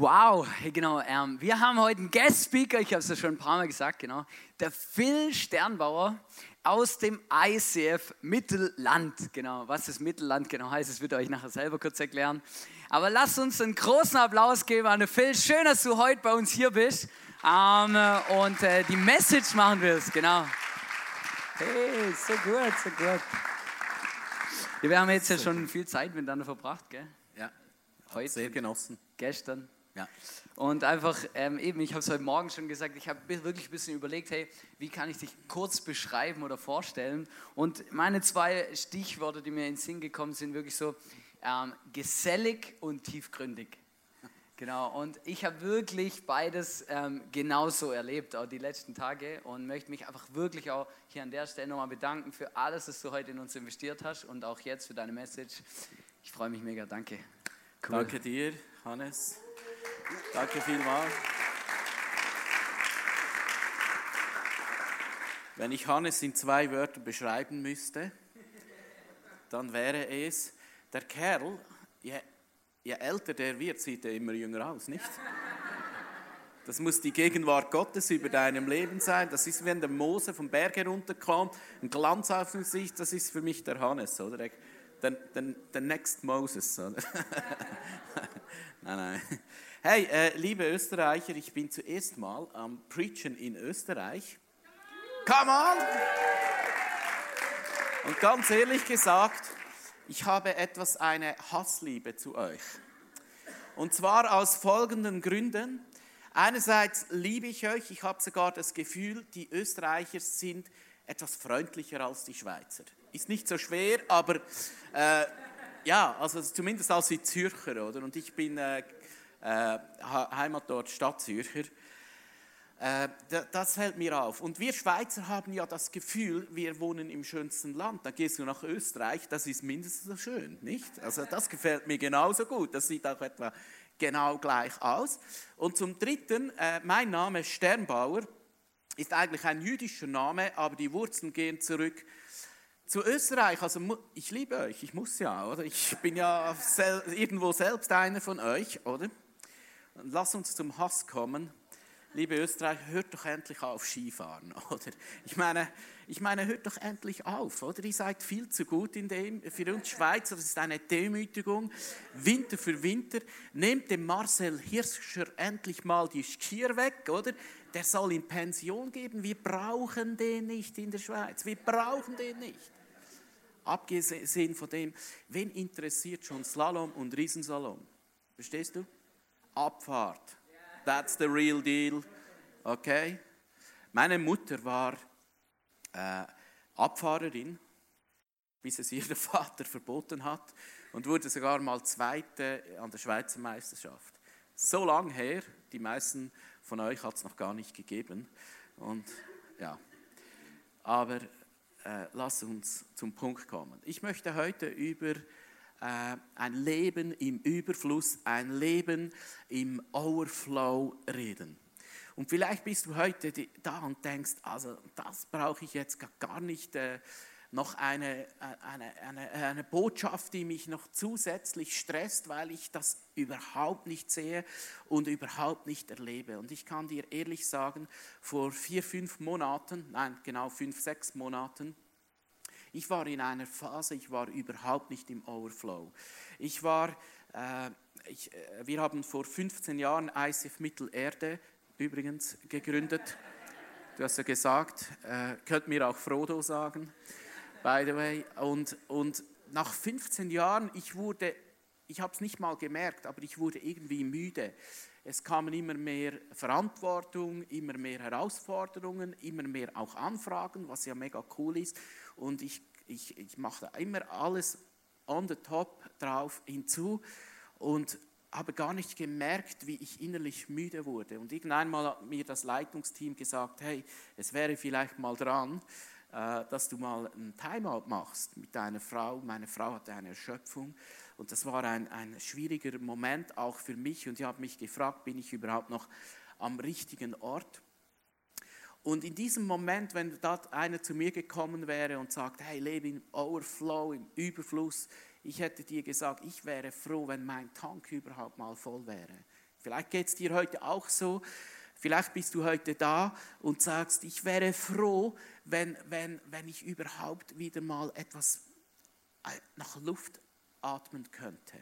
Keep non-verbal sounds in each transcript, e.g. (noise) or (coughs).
Wow, genau. Ähm, wir haben heute einen Guest Speaker, ich habe es ja schon ein paar Mal gesagt, genau. Der Phil Sternbauer aus dem ICF Mittelland. Genau, was das Mittelland genau heißt, das wird euch nachher selber kurz erklären. Aber lasst uns einen großen Applaus geben an den Phil. Schön, dass du heute bei uns hier bist ähm, und äh, die Message machen wirst. Genau. Hey, so gut, so gut. Wir haben jetzt ja schon viel Zeit miteinander verbracht, gell? Ja, Heute, sehr genossen. gestern. Ja. Und einfach ähm, eben, ich habe es heute Morgen schon gesagt, ich habe wirklich ein bisschen überlegt, hey, wie kann ich dich kurz beschreiben oder vorstellen? Und meine zwei Stichworte, die mir in den Sinn gekommen sind, wirklich so ähm, gesellig und tiefgründig. Genau, und ich habe wirklich beides ähm, genauso erlebt, auch die letzten Tage und möchte mich einfach wirklich auch hier an der Stelle nochmal bedanken für alles, was du heute in uns investiert hast und auch jetzt für deine Message. Ich freue mich mega, danke. Cool. Danke dir, Hannes. Danke vielmals. Wenn ich Hannes in zwei Wörtern beschreiben müsste, dann wäre es, der Kerl, je, je älter der wird, sieht er immer jünger aus, nicht? Das muss die Gegenwart Gottes über deinem Leben sein. Das ist, wenn der Mose vom Berg herunterkommt, ein Glanz auf dem Gesicht, das ist für mich der Hannes, oder? Der, der, der, Next Moses, oder? (laughs) nein, nein. Hey, äh, liebe Österreicher, ich bin zuerst mal am Preachen in Österreich. Come on! Und ganz ehrlich gesagt, ich habe etwas eine Hassliebe zu euch. Und zwar aus folgenden Gründen. Einerseits liebe ich euch, ich habe sogar das Gefühl, die Österreicher sind etwas freundlicher als die Schweizer. Ist nicht so schwer, aber äh, ja, also zumindest als die Zürcher, oder? Und ich bin äh, äh, Heimatort Stadtzürcher. Äh, das fällt mir auf. Und wir Schweizer haben ja das Gefühl, wir wohnen im schönsten Land. Da gehst du nach Österreich, das ist mindestens so schön, nicht? Also das gefällt mir genauso gut. Das sieht auch etwa genau gleich aus. Und zum Dritten, äh, mein Name Sternbauer ist eigentlich ein jüdischer Name, aber die Wurzeln gehen zurück zu Österreich. Also ich liebe euch, ich muss ja, oder? Ich bin ja irgendwo selbst einer von euch, oder? Lass uns zum Hass kommen liebe Österreicher, hört doch endlich auf Skifahren, (laughs) oder? Ich meine, ich meine, hört doch endlich auf, oder? Ihr seid viel zu gut in dem. Für uns Schweizer, das ist eine Demütigung. Winter für Winter. Nehmt dem Marcel Hirscher endlich mal die Skier weg, oder? Der soll in Pension geben. Wir brauchen den nicht in der Schweiz. Wir brauchen den nicht. Abgesehen von dem, wen interessiert schon Slalom und Riesensalom? Verstehst du? Abfahrt. That's the real deal. Okay? Meine Mutter war äh, Abfahrerin, bis es ihr der (laughs) Vater verboten hat und wurde sogar mal Zweite an der Schweizer Meisterschaft. So lang her, die meisten von euch hat es noch gar nicht gegeben. Und ja, aber äh, lass uns zum Punkt kommen. Ich möchte heute über ein Leben im Überfluss, ein Leben im Overflow reden. Und vielleicht bist du heute da und denkst, also das brauche ich jetzt gar nicht äh, noch eine, äh, eine, eine, eine Botschaft, die mich noch zusätzlich stresst, weil ich das überhaupt nicht sehe und überhaupt nicht erlebe. Und ich kann dir ehrlich sagen, vor vier, fünf Monaten, nein, genau fünf, sechs Monaten, ich war in einer Phase, ich war überhaupt nicht im Overflow. Ich war, äh, ich, äh, wir haben vor 15 Jahren ICF Mittelerde übrigens gegründet. Du hast ja gesagt, äh, könnt mir auch Frodo sagen, by the way. Und, und nach 15 Jahren, ich wurde, ich habe es nicht mal gemerkt, aber ich wurde irgendwie müde. Es kamen immer mehr Verantwortung, immer mehr Herausforderungen, immer mehr auch Anfragen, was ja mega cool ist. Und ich, ich, ich mache immer alles on the top drauf hinzu und habe gar nicht gemerkt, wie ich innerlich müde wurde. Und irgendwann mal hat mir das Leitungsteam gesagt, hey, es wäre vielleicht mal dran, äh, dass du mal ein Timeout machst mit deiner Frau. Meine Frau hatte eine Erschöpfung und das war ein, ein schwieriger Moment auch für mich und ich habe mich gefragt, bin ich überhaupt noch am richtigen Ort? Und in diesem Moment, wenn da einer zu mir gekommen wäre und sagt, hey, lebe im Overflow, im Überfluss, ich hätte dir gesagt, ich wäre froh, wenn mein Tank überhaupt mal voll wäre. Vielleicht geht es dir heute auch so. Vielleicht bist du heute da und sagst, ich wäre froh, wenn, wenn, wenn ich überhaupt wieder mal etwas äh, nach Luft atmen könnte.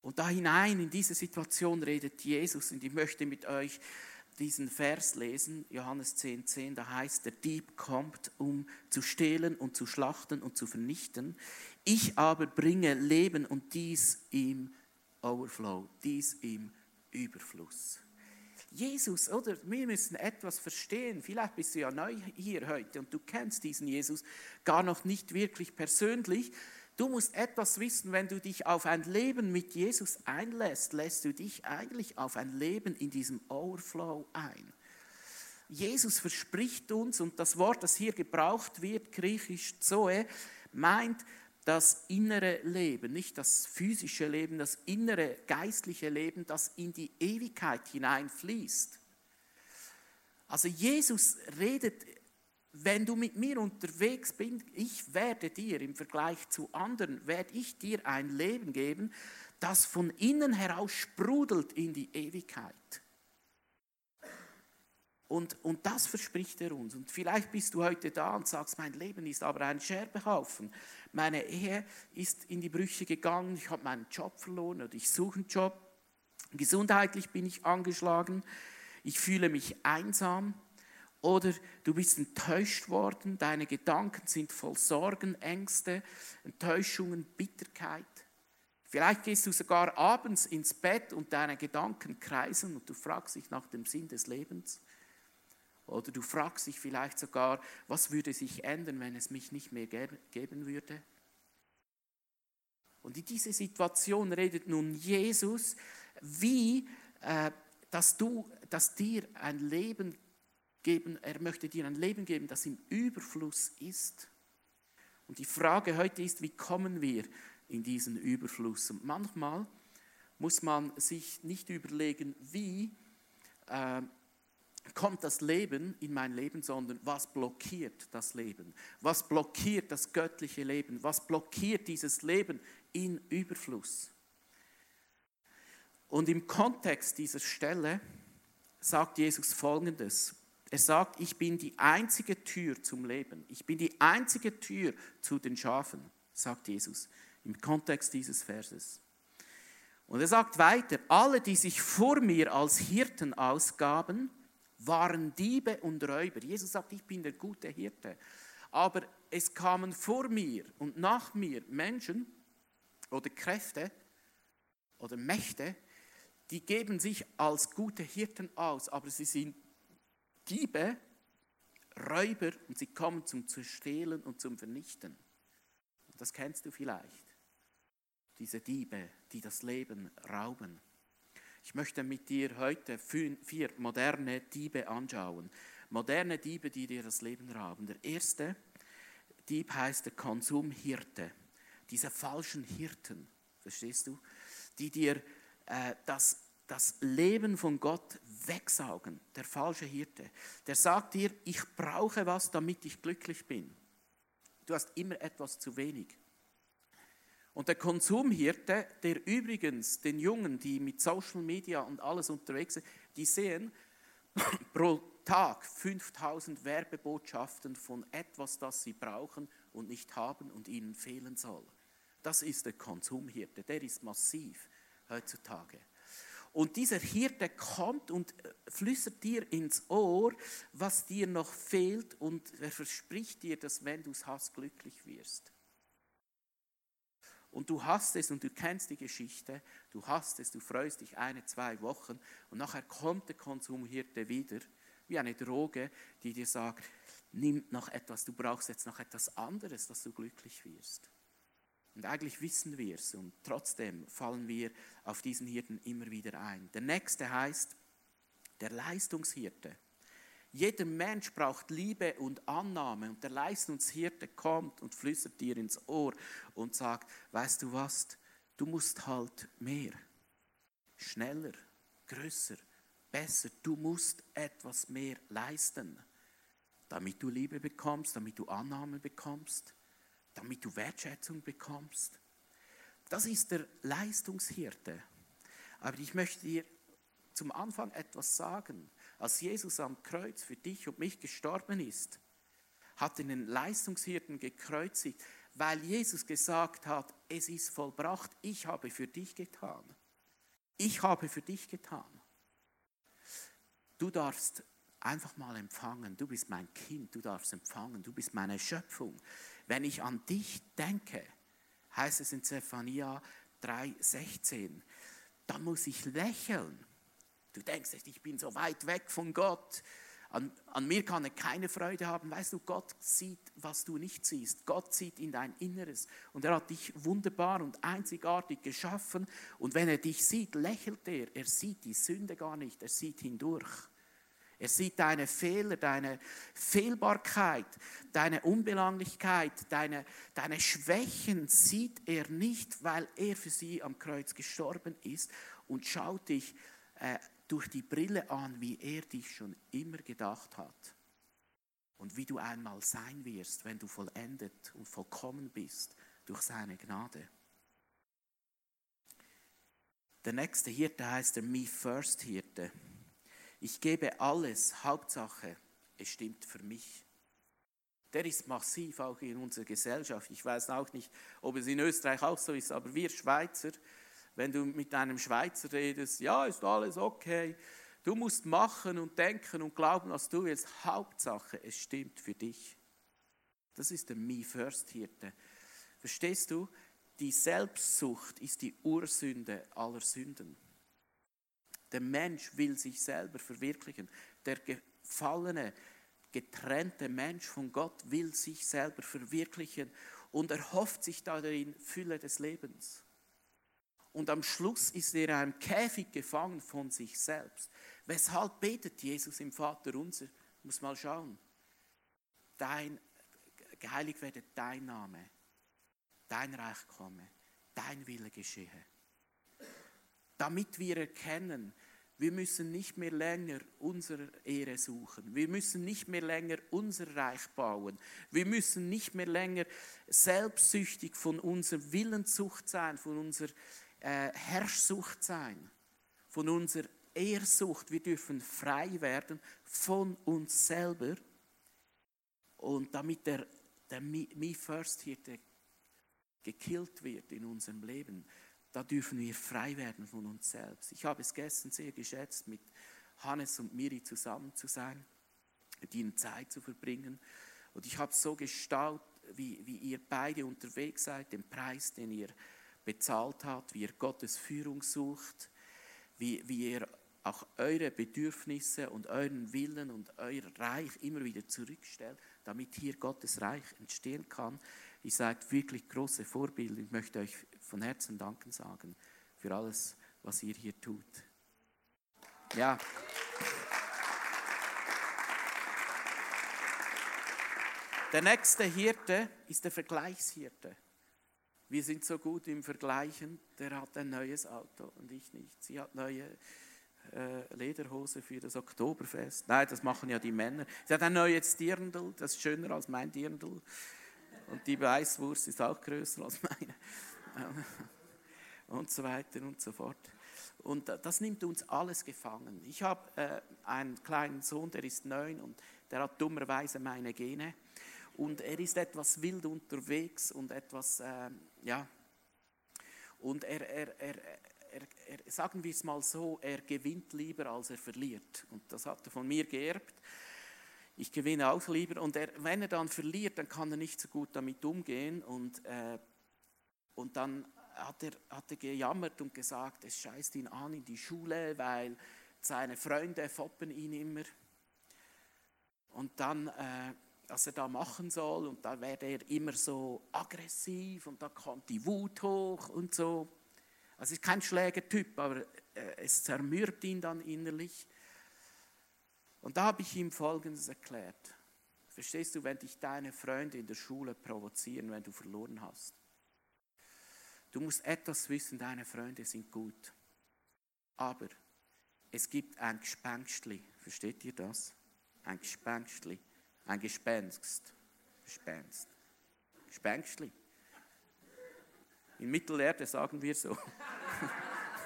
Und da hinein in diese Situation redet Jesus und ich möchte mit euch diesen Vers lesen, Johannes 10, 10, da heißt, der Dieb kommt, um zu stehlen und zu schlachten und zu vernichten. Ich aber bringe Leben und dies im Overflow, dies im Überfluss. Jesus, oder? Wir müssen etwas verstehen. Vielleicht bist du ja neu hier heute und du kennst diesen Jesus gar noch nicht wirklich persönlich. Du musst etwas wissen, wenn du dich auf ein Leben mit Jesus einlässt, lässt du dich eigentlich auf ein Leben in diesem Overflow ein. Jesus verspricht uns, und das Wort, das hier gebraucht wird, griechisch Zoe, meint das innere Leben, nicht das physische Leben, das innere geistliche Leben, das in die Ewigkeit hineinfließt. Also Jesus redet wenn du mit mir unterwegs bist, ich werde dir im Vergleich zu anderen, werde ich dir ein Leben geben, das von innen heraus sprudelt in die Ewigkeit. Und, und das verspricht er uns. Und vielleicht bist du heute da und sagst, mein Leben ist aber ein Scherbehaufen. Meine Ehe ist in die Brüche gegangen, ich habe meinen Job verloren oder ich suche einen Job. Gesundheitlich bin ich angeschlagen, ich fühle mich einsam. Oder du bist enttäuscht worden, deine Gedanken sind voll Sorgen, Ängste, Enttäuschungen, Bitterkeit. Vielleicht gehst du sogar abends ins Bett und deine Gedanken kreisen und du fragst dich nach dem Sinn des Lebens. Oder du fragst dich vielleicht sogar, was würde sich ändern, wenn es mich nicht mehr geben würde. Und in diese Situation redet nun Jesus, wie äh, dass du, dass dir ein Leben geben, er möchte dir ein Leben geben, das im Überfluss ist. Und die Frage heute ist, wie kommen wir in diesen Überfluss? Und manchmal muss man sich nicht überlegen, wie äh, kommt das Leben in mein Leben, sondern was blockiert das Leben? Was blockiert das göttliche Leben? Was blockiert dieses Leben in Überfluss? Und im Kontext dieser Stelle sagt Jesus Folgendes. Er sagt, ich bin die einzige Tür zum Leben. Ich bin die einzige Tür zu den Schafen, sagt Jesus im Kontext dieses Verses. Und er sagt weiter, alle, die sich vor mir als Hirten ausgaben, waren Diebe und Räuber. Jesus sagt, ich bin der gute Hirte. Aber es kamen vor mir und nach mir Menschen oder Kräfte oder Mächte, die geben sich als gute Hirten aus, aber sie sind Diebe, Räuber und sie kommen zum Zerstehlen und zum Vernichten. Das kennst du vielleicht. Diese Diebe, die das Leben rauben. Ich möchte mit dir heute vier moderne Diebe anschauen. Moderne Diebe, die dir das Leben rauben. Der erste Dieb heißt der Konsumhirte. Diese falschen Hirten, verstehst du? Die dir äh, das das Leben von Gott wegsaugen. Der falsche Hirte. Der sagt dir, ich brauche was, damit ich glücklich bin. Du hast immer etwas zu wenig. Und der Konsumhirte, der übrigens den Jungen, die mit Social Media und alles unterwegs sind, die sehen (coughs) pro Tag 5000 Werbebotschaften von etwas, das sie brauchen und nicht haben und ihnen fehlen soll. Das ist der Konsumhirte, der ist massiv heutzutage. Und dieser Hirte kommt und äh, flüstert dir ins Ohr, was dir noch fehlt und er verspricht dir, dass wenn du es hast, glücklich wirst. Und du hast es und du kennst die Geschichte, du hast es, du freust dich eine, zwei Wochen und nachher kommt der Konsumhirte wieder, wie eine Droge, die dir sagt, nimm noch etwas, du brauchst jetzt noch etwas anderes, dass du glücklich wirst. Und eigentlich wissen wir es und trotzdem fallen wir auf diesen Hirten immer wieder ein. Der nächste heißt der Leistungshirte. Jeder Mensch braucht Liebe und Annahme. Und der Leistungshirte kommt und flüstert dir ins Ohr und sagt, weißt du was, du musst halt mehr, schneller, größer, besser, du musst etwas mehr leisten, damit du Liebe bekommst, damit du Annahme bekommst, damit du Wertschätzung bekommst. Das ist der Leistungshirte. Aber ich möchte dir zum Anfang etwas sagen. Als Jesus am Kreuz für dich und mich gestorben ist, hat er den Leistungshirten gekreuzigt, weil Jesus gesagt hat, es ist vollbracht, ich habe für dich getan. Ich habe für dich getan. Du darfst einfach mal empfangen, du bist mein Kind, du darfst empfangen, du bist meine Schöpfung. Wenn ich an dich denke, heißt es in Zephania 3,16, dann muss ich lächeln Du denkst, ich bin so weit weg von Gott. An, an, mir kann er keine Freude haben. Weißt du, Gott sieht, was du nicht siehst. Gott sieht in dein Inneres. Und er hat dich wunderbar und einzigartig geschaffen. Und wenn er dich sieht, lächelt er. Er sieht die Sünde gar nicht. Er sieht hindurch. Er sieht deine Fehler, deine Fehlbarkeit, deine Unbelanglichkeit, deine, deine Schwächen sieht er nicht, weil er für sie am Kreuz gestorben ist und schaut dich äh, durch die Brille an, wie er dich schon immer gedacht hat und wie du einmal sein wirst, wenn du vollendet und vollkommen bist durch seine Gnade. Der nächste Hirte heißt der Me First Hirte. Ich gebe alles, Hauptsache, es stimmt für mich. Der ist massiv auch in unserer Gesellschaft. Ich weiß auch nicht, ob es in Österreich auch so ist, aber wir Schweizer, wenn du mit einem Schweizer redest, ja, ist alles okay. Du musst machen und denken und glauben, was du willst. Hauptsache, es stimmt für dich. Das ist der Me First Hirte. Verstehst du? Die Selbstsucht ist die Ursünde aller Sünden. Der Mensch will sich selber verwirklichen. Der gefallene, getrennte Mensch von Gott will sich selber verwirklichen und erhofft sich darin Fülle des Lebens. Und am Schluss ist er in einem Käfig gefangen von sich selbst. Weshalb betet Jesus im Vater unser? Muss mal schauen. Dein, geheiligt werde dein Name, dein Reich komme, dein Wille geschehe. Damit wir erkennen, wir müssen nicht mehr länger unsere Ehre suchen. Wir müssen nicht mehr länger unser Reich bauen. Wir müssen nicht mehr länger selbstsüchtig von unserer Willenssucht sein, von unserer äh, Herrschsucht sein, von unserer Ehrsucht. Wir dürfen frei werden von uns selber. Und damit der, der Me First hier gekillt wird in unserem Leben, da dürfen wir frei werden von uns selbst. Ich habe es gestern sehr geschätzt, mit Hannes und Miri zusammen zu sein, mit ihnen Zeit zu verbringen. Und ich habe so gestaunt, wie, wie ihr beide unterwegs seid, den Preis, den ihr bezahlt hat, wie ihr Gottes Führung sucht, wie, wie ihr auch eure Bedürfnisse und euren Willen und euer Reich immer wieder zurückstellt, damit hier Gottes Reich entstehen kann. Ihr seid wirklich große Vorbilder. Ich möchte euch von Herzen danken sagen für alles, was ihr hier tut. Ja. Der nächste Hirte ist der Vergleichshirte. Wir sind so gut im Vergleichen, der hat ein neues Auto und ich nicht. Sie hat neue äh, Lederhose für das Oktoberfest. Nein, das machen ja die Männer. Sie hat ein neues Dirndl, das ist schöner als mein Dirndl. Und die Weißwurst ist auch größer als meine. (laughs) Und so weiter und so fort. Und das nimmt uns alles gefangen. Ich habe äh, einen kleinen Sohn, der ist neun und der hat dummerweise meine Gene und er ist etwas wild unterwegs und etwas, äh, ja, und er, er, er, er, sagen wir es mal so, er gewinnt lieber, als er verliert. Und das hat er von mir geerbt. Ich gewinne auch lieber. Und wenn er dann verliert, dann kann er nicht so gut damit umgehen. Und, äh, und dann hat er, hat er gejammert und gesagt, es scheißt ihn an in die Schule, weil seine Freunde foppen ihn immer. Und dann äh, was er da machen soll und da werde er immer so aggressiv und da kommt die Wut hoch und so. Also ist kein Schlägertyp, aber äh, es zermürbt ihn dann innerlich. Und da habe ich ihm Folgendes erklärt. Verstehst du, wenn dich deine Freunde in der Schule provozieren, wenn du verloren hast? Du musst etwas wissen, deine Freunde sind gut. Aber es gibt ein Gespenstli. Versteht ihr das? Ein Gespenstli. Ein Gespenst. Gespenst. Gespenstli. In Mittelerde sagen wir so.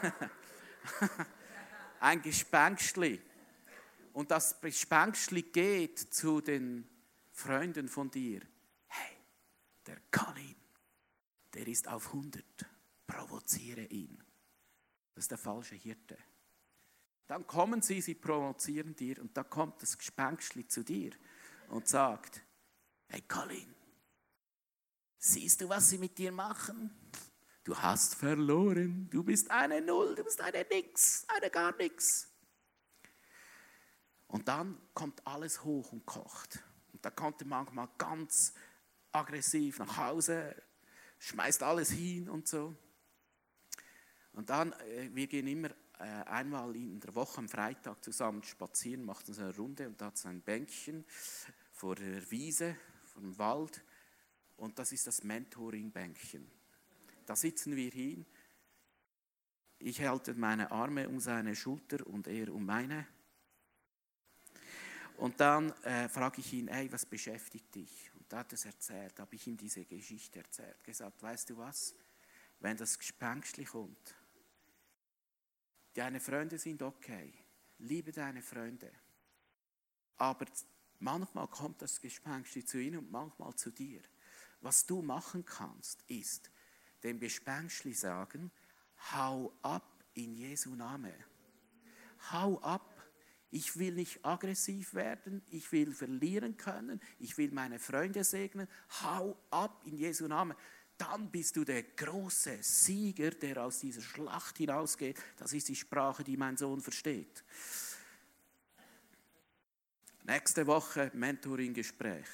(laughs) ein Gespenstli. Und das Gespenstli geht zu den Freunden von dir. Hey, der Colin, der ist auf 100. Provoziere ihn. Das ist der falsche Hirte. Dann kommen sie, sie provozieren dir und da kommt das Gespenstli zu dir und sagt, hey Colin, siehst du, was sie mit dir machen? Du hast verloren, du bist eine Null, du bist eine Nix, eine gar Nix. Und dann kommt alles hoch und kocht. Und da kommt er manchmal ganz aggressiv nach Hause, schmeißt alles hin und so. Und dann, äh, wir gehen immer äh, einmal in der Woche am Freitag zusammen spazieren, machen so eine Runde und da hat es ein Bänkchen vor der Wiese, vor dem Wald und das ist das Mentoring-Bänkchen. Da sitzen wir hin. Ich halte meine Arme um seine Schulter und er um meine. Und dann äh, frage ich ihn, hey, was beschäftigt dich? Da hat es erzählt, habe ich ihm diese Geschichte erzählt, gesagt, weißt du was, wenn das Gespenstli kommt, Deine Freunde sind okay. Liebe deine Freunde. Aber manchmal kommt das Gespenst zu ihnen und manchmal zu dir. Was du machen kannst, ist dem Gespenstli sagen, hau ab in Jesu Name. Hau ab. Ich will nicht aggressiv werden, ich will verlieren können, ich will meine Freunde segnen. Hau ab in Jesu Name dann bist du der große Sieger, der aus dieser Schlacht hinausgeht. Das ist die Sprache, die mein Sohn versteht. Nächste Woche Mentoring-Gespräch.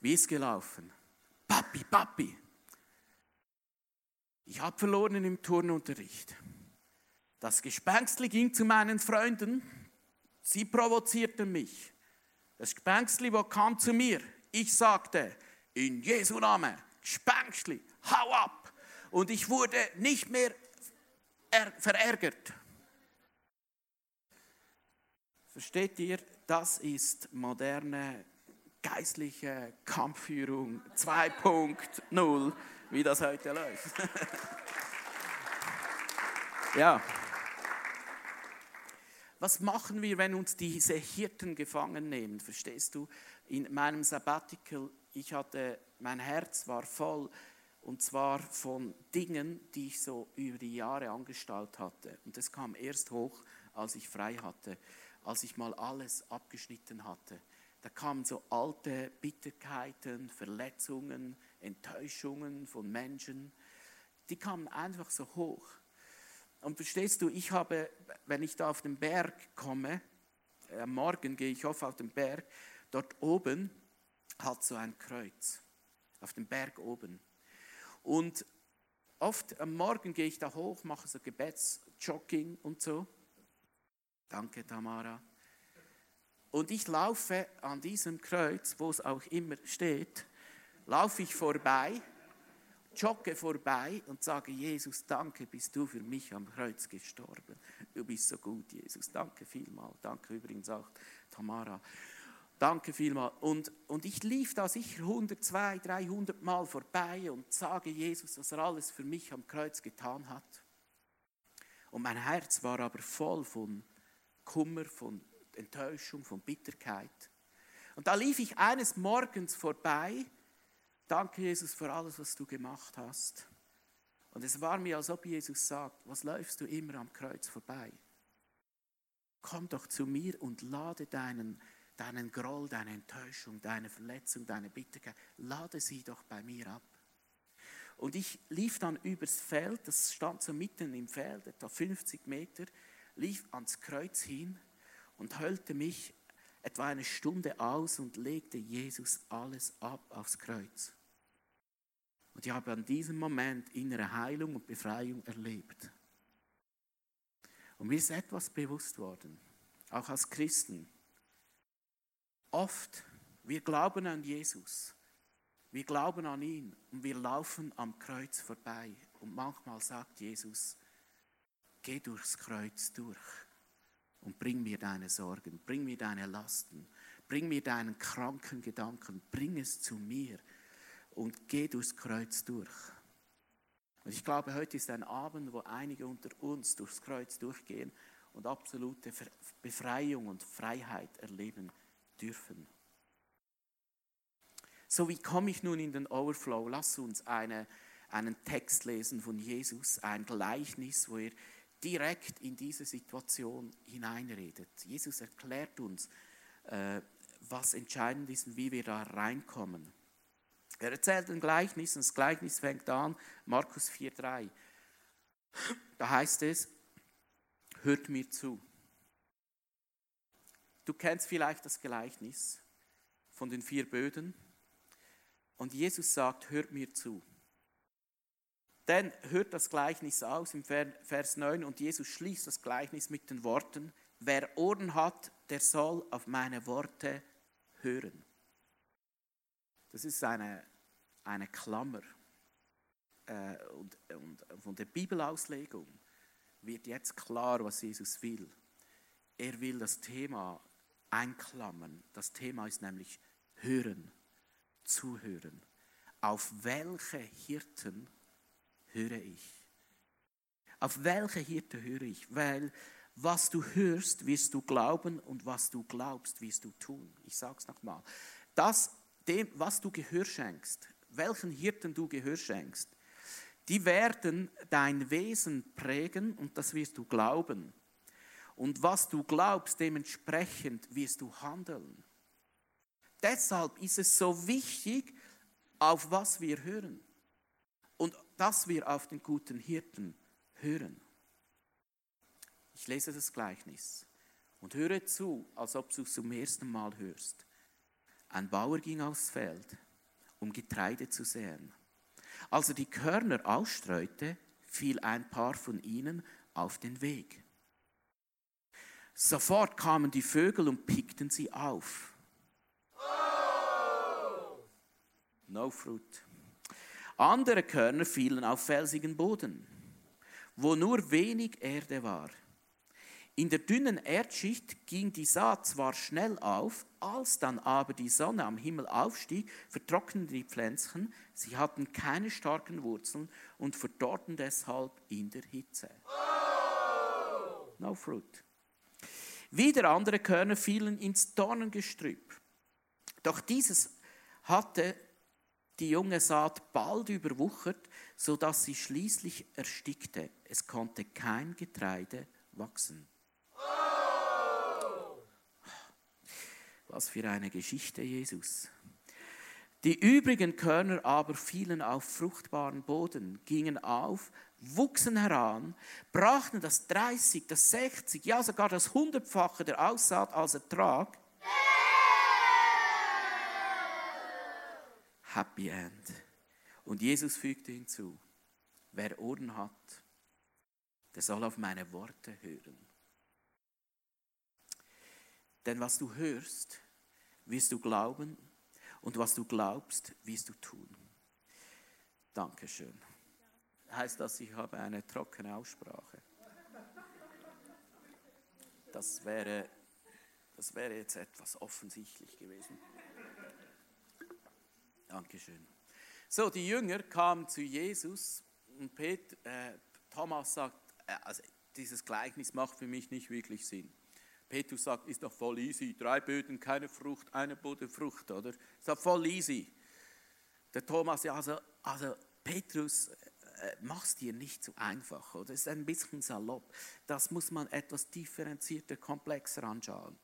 Wie ist gelaufen? Papi, Papi, ich habe verloren im Turnunterricht. Das Gespenstli ging zu meinen Freunden, sie provozierten mich. Das Gespenstli kam zu mir, ich sagte, in Jesu Namen, Spänkschli, hau ab. Und ich wurde nicht mehr verärgert. Versteht ihr, das ist moderne geistliche Kampfführung 2.0, wie das heute läuft. (laughs) ja. Was machen wir, wenn uns diese Hirten gefangen nehmen? Verstehst du? in meinem Sabbatical, ich hatte, mein Herz war voll und zwar von Dingen, die ich so über die Jahre angestaut hatte. Und das kam erst hoch, als ich frei hatte, als ich mal alles abgeschnitten hatte. Da kamen so alte Bitterkeiten, Verletzungen, Enttäuschungen von Menschen. Die kamen einfach so hoch. Und verstehst du, ich habe, wenn ich da auf den Berg komme, am Morgen gehe ich oft auf den Berg Dort oben hat so ein Kreuz, auf dem Berg oben. Und oft am Morgen gehe ich da hoch, mache so Gebetsjogging und so. Danke, Tamara. Und ich laufe an diesem Kreuz, wo es auch immer steht, laufe ich vorbei, jogge vorbei und sage, Jesus, danke, bist du für mich am Kreuz gestorben. Du bist so gut, Jesus. Danke vielmal. Danke übrigens auch, Tamara. Danke vielmals. Und, und ich lief da sicher 100, 200, 300 Mal vorbei und sage Jesus, was er alles für mich am Kreuz getan hat. Und mein Herz war aber voll von Kummer, von Enttäuschung, von Bitterkeit. Und da lief ich eines Morgens vorbei. Danke, Jesus, für alles, was du gemacht hast. Und es war mir, als ob Jesus sagt, was läufst du immer am Kreuz vorbei? Komm doch zu mir und lade deinen deinen Groll, deine Enttäuschung, deine Verletzung, deine Bitterkeit, lade sie doch bei mir ab. Und ich lief dann übers Feld, das stand so mitten im Feld, etwa 50 Meter, lief ans Kreuz hin und hüllte mich etwa eine Stunde aus und legte Jesus alles ab aufs Kreuz. Und ich habe an diesem Moment innere Heilung und Befreiung erlebt. Und mir ist etwas bewusst worden, auch als Christen. Oft, wir glauben an Jesus, wir glauben an ihn und wir laufen am Kreuz vorbei. Und manchmal sagt Jesus, geh durchs Kreuz durch und bring mir deine Sorgen, bring mir deine Lasten, bring mir deinen kranken Gedanken, bring es zu mir und geh durchs Kreuz durch. Und ich glaube, heute ist ein Abend, wo einige unter uns durchs Kreuz durchgehen und absolute Befreiung und Freiheit erleben dürfen. So, wie komme ich nun in den Overflow? Lass uns eine, einen Text lesen von Jesus, ein Gleichnis, wo er direkt in diese Situation hineinredet. Jesus erklärt uns, äh, was entscheidend ist und wie wir da reinkommen. Er erzählt ein Gleichnis und das Gleichnis fängt an, Markus 4,3. Da heißt es, hört mir zu. Du kennst vielleicht das Gleichnis von den vier Böden. Und Jesus sagt, hört mir zu. Denn hört das Gleichnis aus im Vers 9 und Jesus schließt das Gleichnis mit den Worten, wer Ohren hat, der soll auf meine Worte hören. Das ist eine, eine Klammer. Äh, und, und von der Bibelauslegung wird jetzt klar, was Jesus will. Er will das Thema einklammern. Das Thema ist nämlich hören, zuhören. Auf welche Hirten höre ich? Auf welche Hirte höre ich? Weil was du hörst, wirst du glauben und was du glaubst, wirst du tun. Ich sage es nochmal. Das, dem, was du Gehör schenkst, welchen Hirten du Gehör schenkst, die werden dein Wesen prägen und das wirst du glauben. Und was du glaubst, dementsprechend wirst du handeln. Deshalb ist es so wichtig, auf was wir hören dass wir auf den guten Hirten hören. Ich lese das Gleichnis und höre zu, als ob du es zum ersten Mal hörst. Ein Bauer ging aufs Feld, um Getreide zu säen. Als er die Körner ausstreute, fiel ein paar von ihnen auf den Weg. Sofort kamen die Vögel und pickten sie auf. No fruit. Andere Körner fielen auf felsigen Boden, wo nur wenig Erde war. In der dünnen Erdschicht ging die Saat zwar schnell auf, als dann aber die Sonne am Himmel aufstieg, vertrockneten die Pflänzchen, sie hatten keine starken Wurzeln und verdorrten deshalb in der Hitze. No fruit. Wieder andere Körner fielen ins Dornengestrüpp. Doch dieses hatte die junge Saat bald überwuchert, so dass sie schließlich erstickte. Es konnte kein Getreide wachsen. Was für eine Geschichte, Jesus. Die übrigen Körner aber fielen auf fruchtbaren Boden, gingen auf, wuchsen heran, brachten das 30, das 60, ja sogar das hundertfache der Aussaat als Ertrag. Happy End. Und Jesus fügte hinzu, wer Ohren hat, der soll auf meine Worte hören. Denn was du hörst, wirst du glauben und was du glaubst, wirst du tun. Dankeschön. Heißt das, ich habe eine trockene Aussprache? Das wäre, das wäre jetzt etwas offensichtlich gewesen. Dankeschön. So, die Jünger kamen zu Jesus und Peter, äh, Thomas sagt, äh, also dieses Gleichnis macht für mich nicht wirklich Sinn. Petrus sagt, ist doch voll easy. Drei Böden, keine Frucht, eine Bude Frucht, oder? Ist doch voll easy. Der Thomas, ja, also, also Petrus, äh, mach's dir nicht so einfach, oder? Ist ein bisschen salopp. Das muss man etwas differenzierter, komplexer anschauen.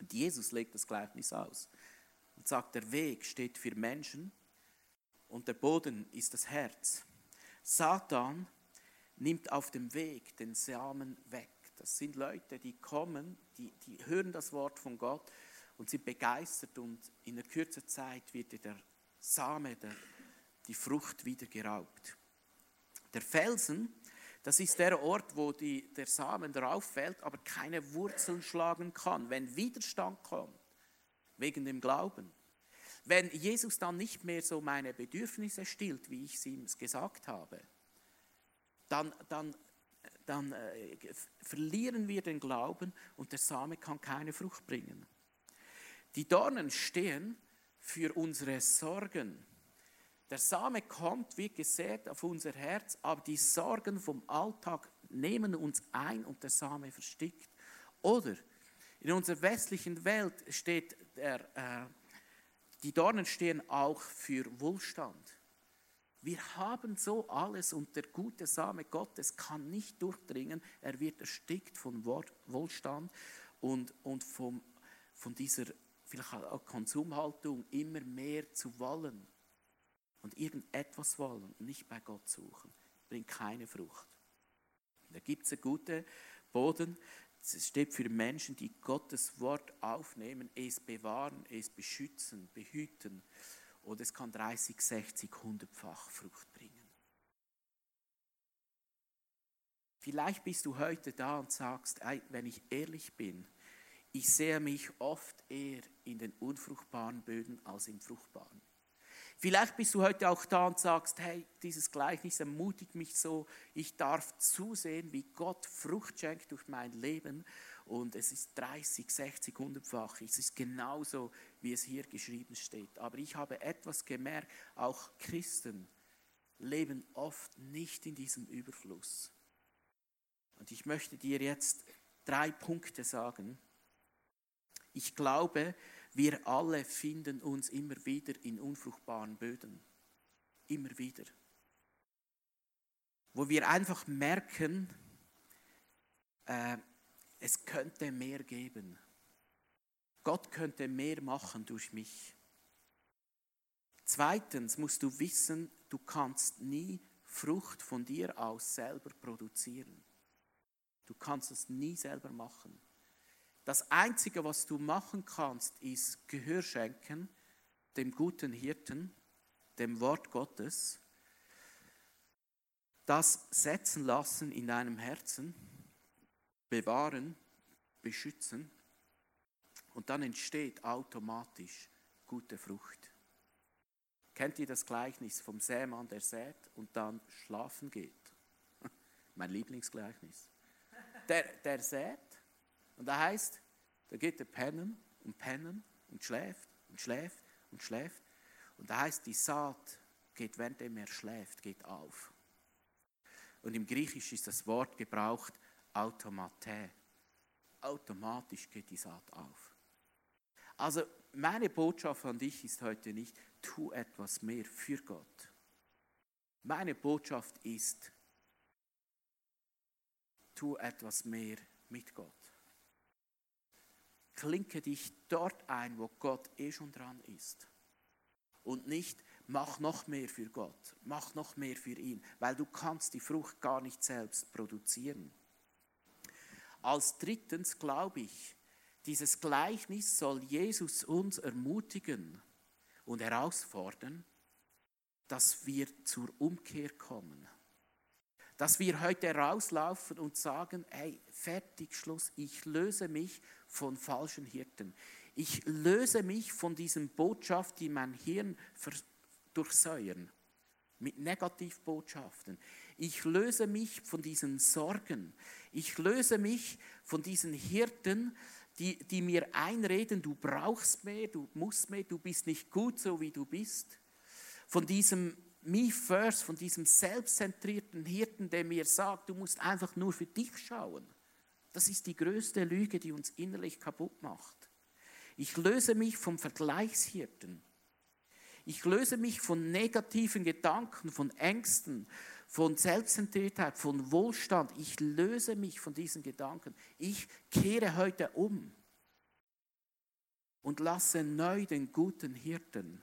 Und Jesus legt das Gleichnis aus und sagt, der Weg steht für Menschen und der Boden ist das Herz. Satan nimmt auf dem Weg den Samen weg. Das sind Leute, die kommen, die, die hören das Wort von Gott und sind begeistert und in der kürzer Zeit wird der Same, der, die Frucht wieder geraubt. Der Felsen, Das ist der Ort, wo die, der Samen drauf fällt, aber keine Wurzeln schlagen kann, wenn Widerstand kommt, wegen dem Glauben. Wenn Jesus dann nicht mehr so meine Bedürfnisse stillt, wie ich es ihm gesagt habe, dann, dann, dann äh, verlieren wir den Glauben und der Same kann keine Frucht bringen. Die Dornen stehen für unsere Sorgen, der Same kommt, wie gesät, auf unser Herz, aber die Sorgen vom Alltag nehmen uns ein und der Same verstickt. Oder in unserer westlichen Welt steht der, äh, die Dornen stehen auch für Wohlstand. Wir haben so alles und der gute Same Gottes kann nicht durchdringen. Er wird erstickt von Wohlstand und, und vom, von dieser vielleicht auch Konsumhaltung immer mehr zu wollen und irgendetwas wollen und nicht bei Gott suchen, bringt keine Frucht. Da gibt es einen guten Boden, es steht für Menschen, die Gottes Wort aufnehmen, es bewahren, es beschützen, behüten. Und es kann 30, 60, 100-fach Frucht bringen. Vielleicht bist du heute da und sagst, wenn ich ehrlich bin, ich sehe mich oft eher in den unfruchtbaren Böden als im fruchtbaren. Vielleicht bist du heute auch da und sagst, hey, dieses Gleichnis ermutigt mich so, ich darf zusehen, wie Gott Frucht schenkt durch mein Leben und es ist 30, 60, 100-fach. Es ist genauso, wie es hier geschrieben steht. Aber ich habe etwas gemerkt, auch Christen leben oft nicht in diesem Überfluss. Und ich möchte dir jetzt drei Punkte sagen. Ich glaube, wir alle finden uns immer wieder in unfruchtbaren Böden. Immer wieder. Wo wir einfach merken, äh, es könnte mehr geben. Gott könnte mehr machen durch mich. Zweitens musst du wissen, du kannst nie Frucht von dir aus selber produzieren. Du kannst es nie selber machen. Das Einzige, was du machen kannst, ist Gehör schenken dem guten Hirten, dem Wort Gottes, das setzen lassen in deinem Herzen, bewahren, beschützen und dann entsteht automatisch gute Frucht. Kennt ihr das Gleichnis vom Sämann, der sät und dann schlafen geht? (laughs) Mein Lieblingsgleichnis. Der, der sät und da heißt, da geht er pennen und pennen und schläft und schläft und schläft. Und da heißt, die Saat geht, während er schläft, geht auf. Und im Griechisch ist das Wort gebraucht automate. Automatisch geht die Saat auf. Also meine Botschaft an dich ist heute nicht, tu etwas mehr für Gott. Meine Botschaft ist, tu etwas mehr mit Gott. Klinke dich dort ein, wo Gott eh schon dran ist. Und nicht, mach noch mehr für Gott, mach noch mehr für ihn, weil du kannst die Frucht gar nicht selbst produzieren. Als drittens glaube ich, dieses Gleichnis soll Jesus uns ermutigen und herausfordern, dass wir zur Umkehr kommen. Dass wir heute rauslaufen und sagen, hey, fertig, Schluss, ich löse mich von falschen Hirten. Ich löse mich von diesen Botschaften, die mein Hirn durchsäuern, mit Negativbotschaften. Ich löse mich von diesen Sorgen. Ich löse mich von diesen Hirten, die, die mir einreden, du brauchst mehr, du musst mehr, du bist nicht gut so, wie du bist. Von diesem Me First, von diesem selbstzentrierten Hirten, der mir sagt, du musst einfach nur für dich schauen. Das ist die größte Lüge, die uns innerlich kaputt macht. Ich löse mich vom Vergleichshirten. Ich löse mich von negativen Gedanken, von Ängsten, von Selbstzentriertheit, von Wohlstand. Ich löse mich von diesen Gedanken. Ich kehre heute um und lasse neu den guten Hirten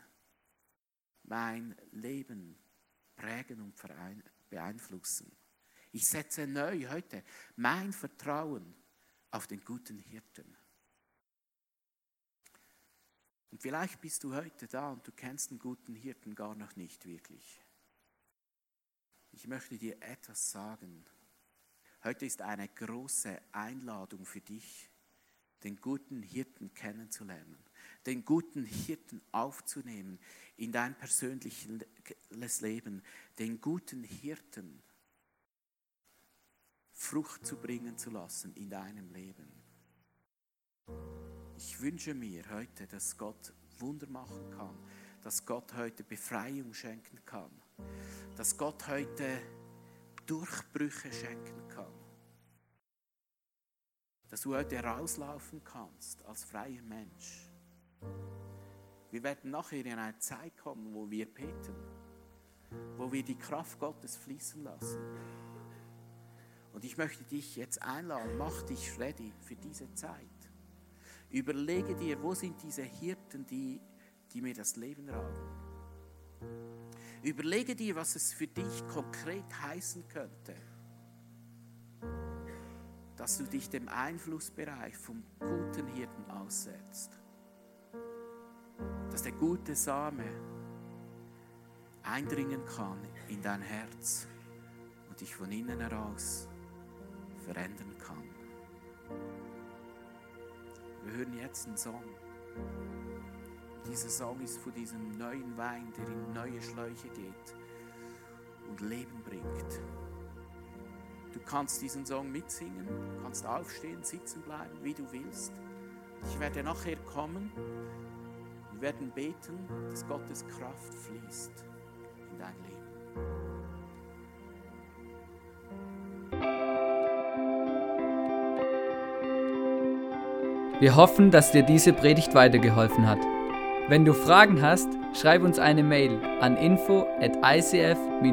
mein Leben prägen und beeinflussen. Ich setze neu heute mein Vertrauen auf den guten Hirten. Und vielleicht bist du heute da und du kennst den guten Hirten gar noch nicht wirklich. Ich möchte dir etwas sagen. Heute ist eine große Einladung für dich, den guten Hirten kennenzulernen, den guten Hirten aufzunehmen in dein persönliches Leben, den guten Hirten Frucht zu bringen zu lassen in deinem Leben. Ich wünsche mir heute, dass Gott Wunder machen kann, dass Gott heute Befreiung schenken kann, dass Gott heute Durchbrüche schenken kann, dass du heute rauslaufen kannst als freier Mensch. Wir werden nachher in eine Zeit kommen, wo wir beten, wo wir die Kraft Gottes fließen lassen. Und ich möchte dich jetzt einladen, mach dich ready für diese Zeit. Überlege dir, wo sind diese Hirten, die, die mir das Leben rauben. Überlege dir, was es für dich konkret heißen könnte, dass du dich dem Einflussbereich vom guten Hirten aussetzt. Dass der gute Same eindringen kann in dein Herz und dich von innen heraus verändern kann. Wir hören jetzt einen Song. Dieser Song ist von diesem neuen Wein, der in neue Schläuche geht und Leben bringt. Du kannst diesen Song mitsingen, kannst aufstehen, sitzen bleiben, wie du willst. Ich werde nachher kommen. Wir werden beten, dass Gottes Kraft fließt in dein Leben. Wir hoffen, dass dir diese Predigt weitergeholfen hat. Wenn du Fragen hast, schreib uns eine Mail an info at icf-vlbg.at.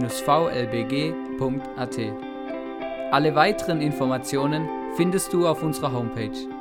Alle weiteren Informationen findest du auf unserer Homepage.